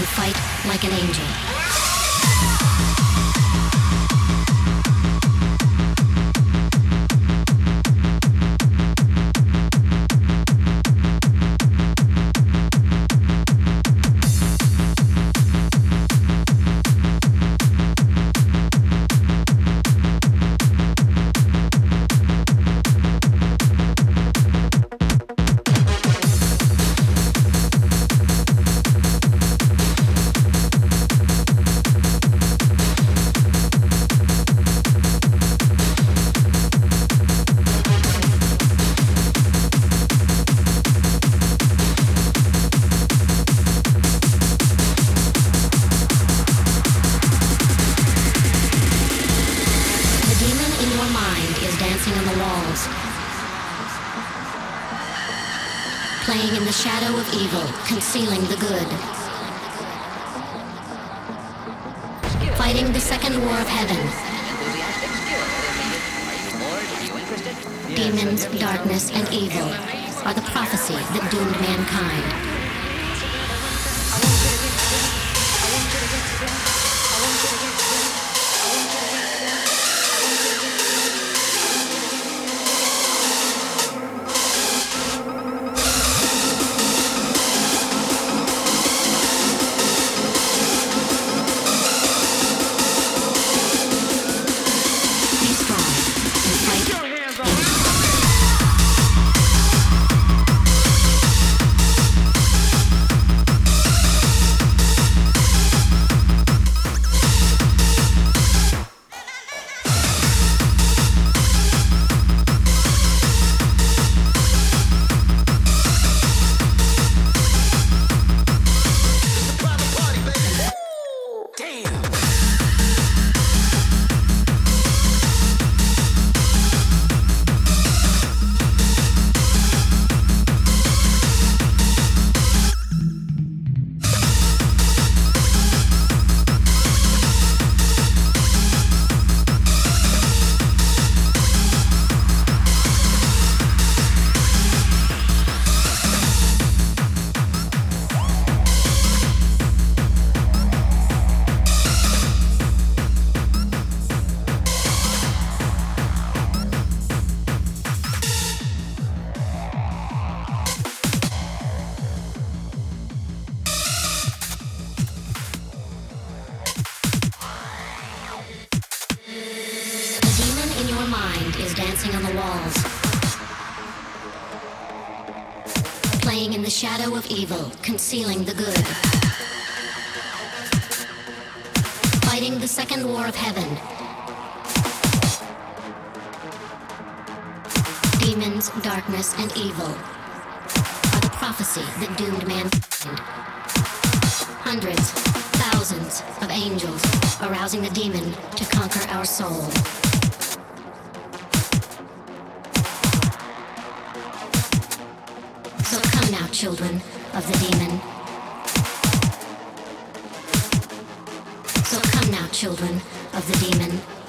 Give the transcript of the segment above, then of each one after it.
and fight like an angel. Shadow of evil, concealing the good. Fighting the second war of heaven. Demons, darkness, and evil are the prophecy that doomed mankind. Playing in the shadow of evil, concealing the good. Fighting the second war of heaven. Demons, darkness, and evil are the prophecy that doomed mankind. Hundreds, thousands of angels arousing the demon to conquer our soul. Children of the demon. So come now, children of the demon.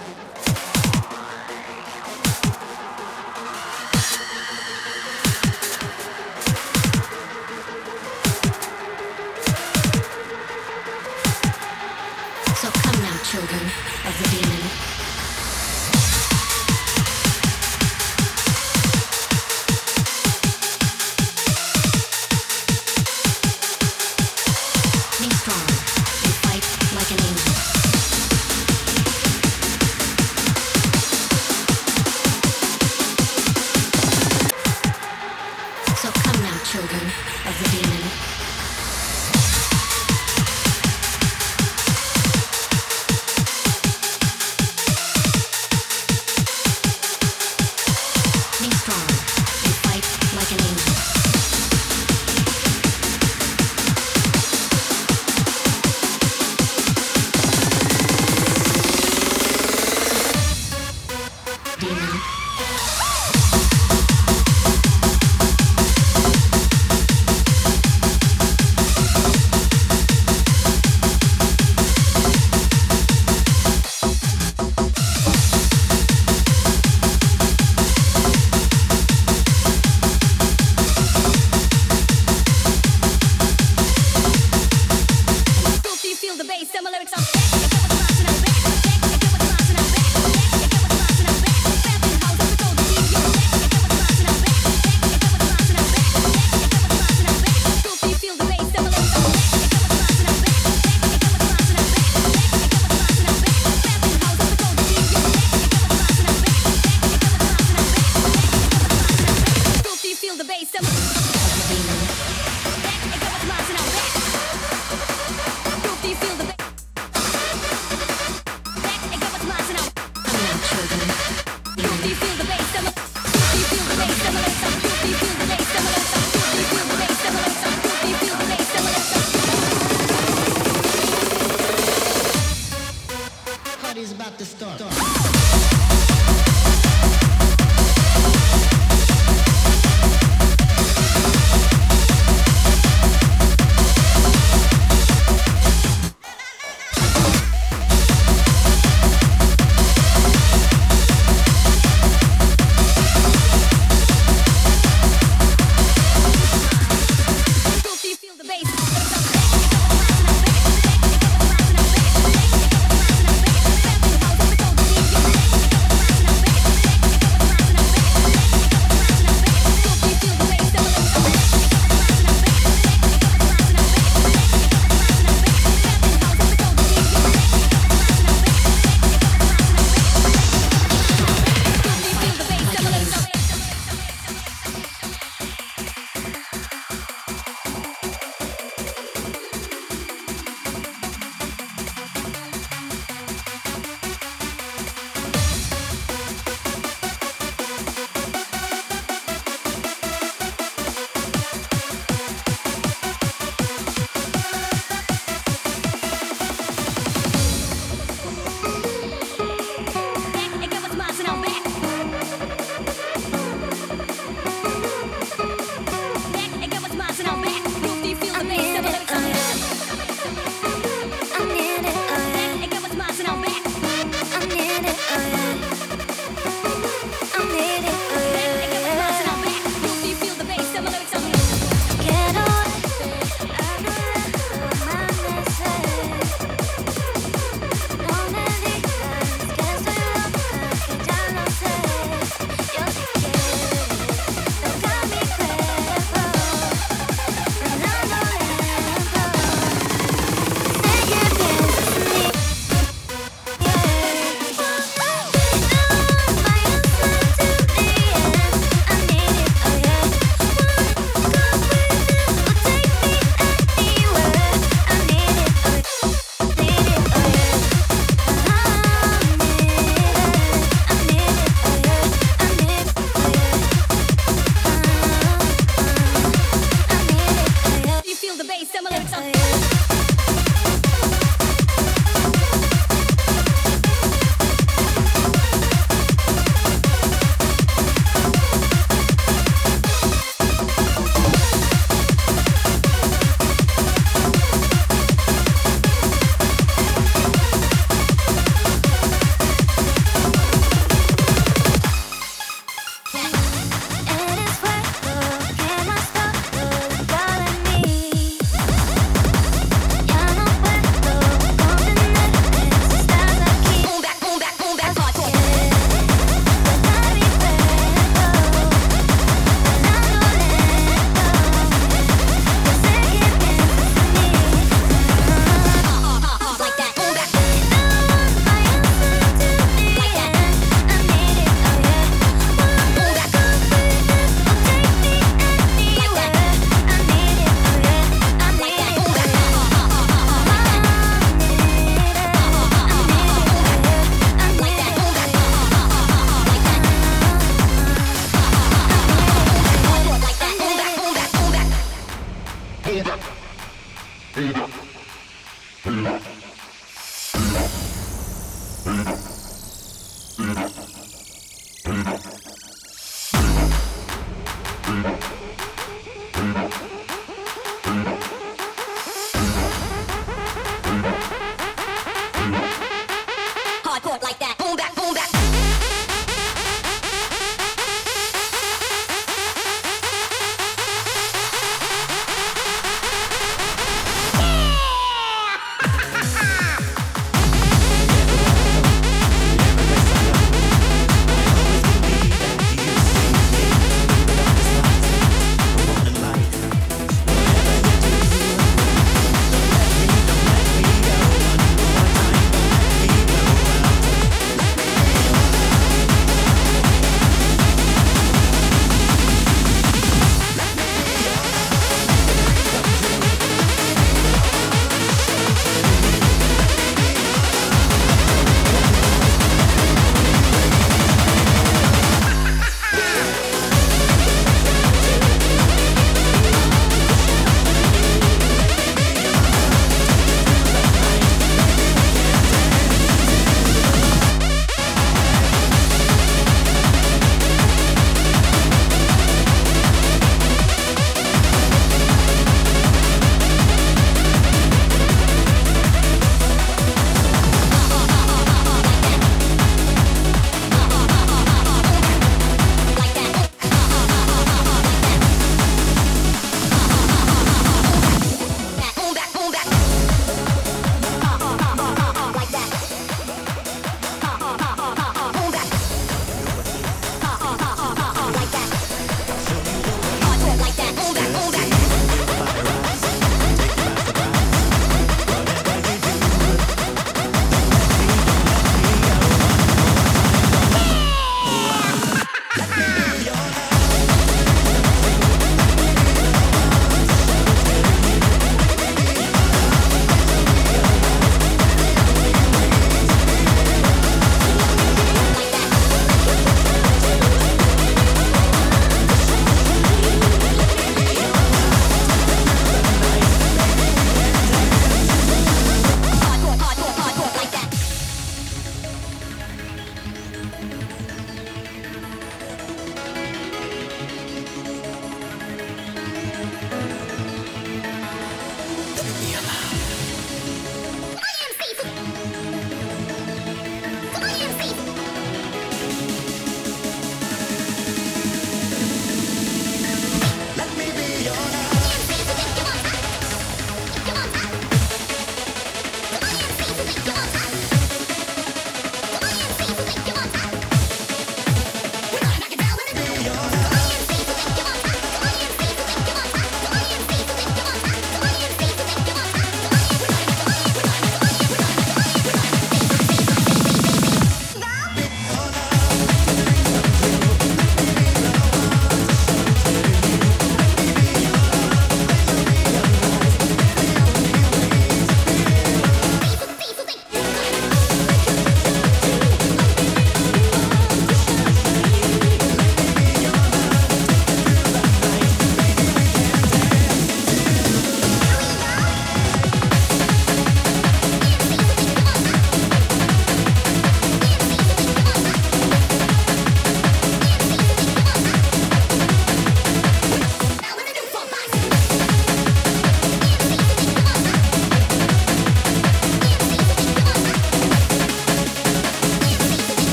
about to start.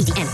EDM.